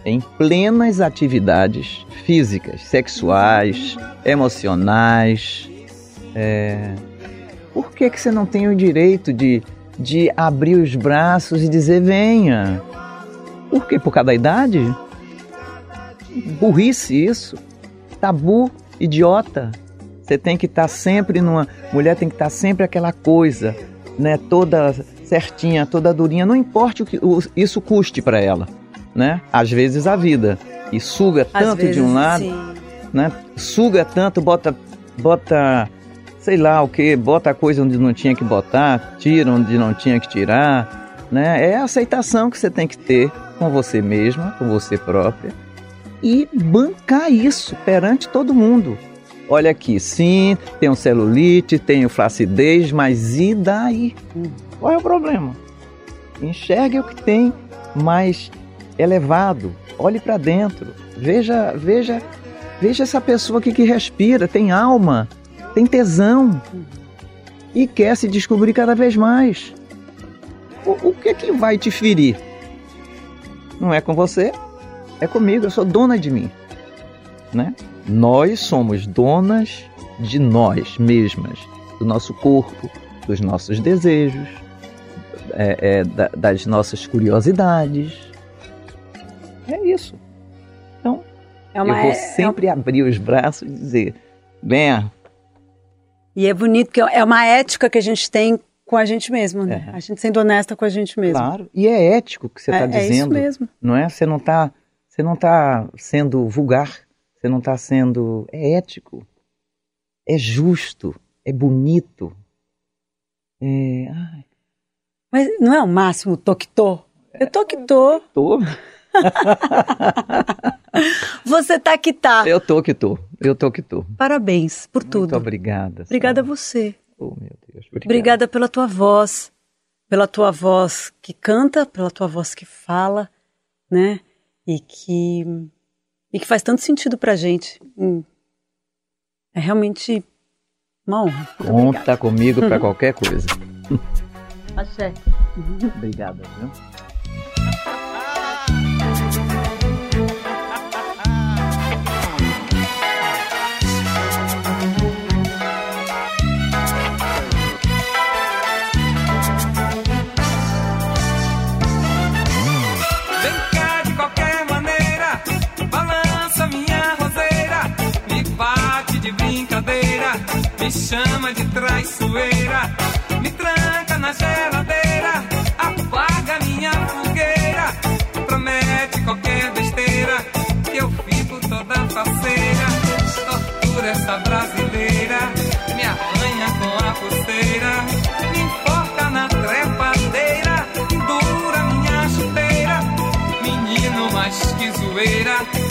em plenas atividades físicas, sexuais, emocionais, é, por que, que você não tem o direito de, de abrir os braços e dizer venha? Por quê? Por causa da idade? Burrice isso. Tabu, idiota. Você tem que estar sempre numa. Mulher tem que estar sempre aquela coisa, né? Toda certinha, toda durinha. Não importa o que isso custe para ela, né? Às vezes a vida. E suga Às tanto vezes, de um lado sim. né? Suga tanto, bota, bota, sei lá o que, bota coisa onde não tinha que botar, tira onde não tinha que tirar, né? É a aceitação que você tem que ter com você mesma, com você própria e bancar isso perante todo mundo. olha aqui, sim, tenho celulite, tenho flacidez, mas e daí? Qual é o problema? Enxergue o que tem mais elevado, olhe para dentro, veja, veja, veja essa pessoa aqui que respira, tem alma, tem tesão e quer se descobrir cada vez mais. O, o que é que vai te ferir? Não é com você, é comigo, eu sou dona de mim, né? Nós somos donas de nós mesmas, do nosso corpo, dos nossos desejos, é, é, da, das nossas curiosidades. É isso. Então, É uma, eu vou é- sempre abrir os braços e dizer: venha, E é bonito porque é uma ética que a gente tem com a gente mesmo, né? É. A gente sendo honesta com a gente mesmo. Claro. E é ético o que você está é, é isso dizendo. mesmo. Não é? Você não está você não tá sendo vulgar. Você não está sendo. É ético. É justo. É bonito. É. Mas não é o máximo toquitô? Eu tô que tô. Você tá que tá. Eu tô que tô. Eu tô que tô. Parabéns por Muito tudo. obrigada. Obrigada a você. Oh, meu Deus. Obrigado. Obrigada pela tua voz, pela tua voz que canta, pela tua voz que fala, né? E que e que faz tanto sentido pra gente. Hum. É realmente uma honra. Muito obrigada. Conta comigo para qualquer coisa. Axé. Obrigada, viu? Me chama de traiçoeira, me tranca na geladeira, apaga minha fogueira, promete qualquer besteira, que eu fico toda faceira, tortura essa brasileira, me arranha com a pulseira, me enforca na trepadeira, dura minha chuteira, menino mais que zoeira,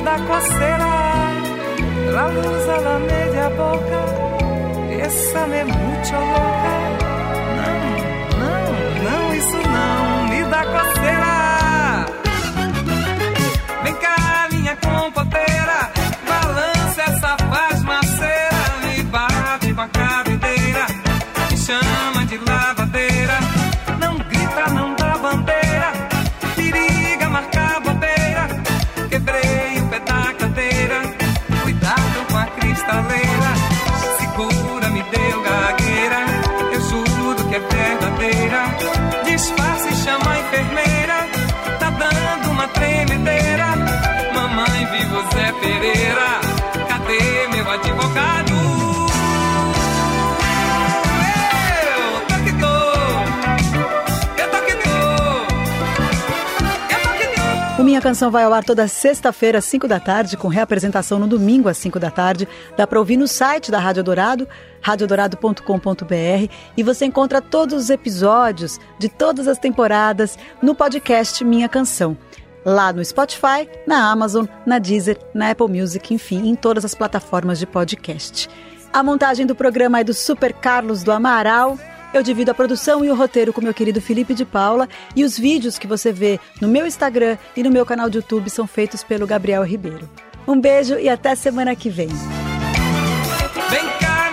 me dá coceira. La luz a la media boca, bésame mucho louca. Não, não, não, isso não, me dá coceira. Vem cá, minha compoteira, Zé Pereira, cadê meu advogado? Eu tô eu tô eu tô. O Minha Canção vai ao ar toda sexta-feira, às 5 da tarde, com reapresentação no domingo, às 5 da tarde. Dá para ouvir no site da Rádio Dourado, radiodorado.com.br. E você encontra todos os episódios de todas as temporadas no podcast Minha Canção. Lá no Spotify, na Amazon, na Deezer, na Apple Music, enfim, em todas as plataformas de podcast. A montagem do programa é do Super Carlos do Amaral. Eu divido a produção e o roteiro com meu querido Felipe de Paula e os vídeos que você vê no meu Instagram e no meu canal de YouTube são feitos pelo Gabriel Ribeiro. Um beijo e até semana que vem. Vem cá,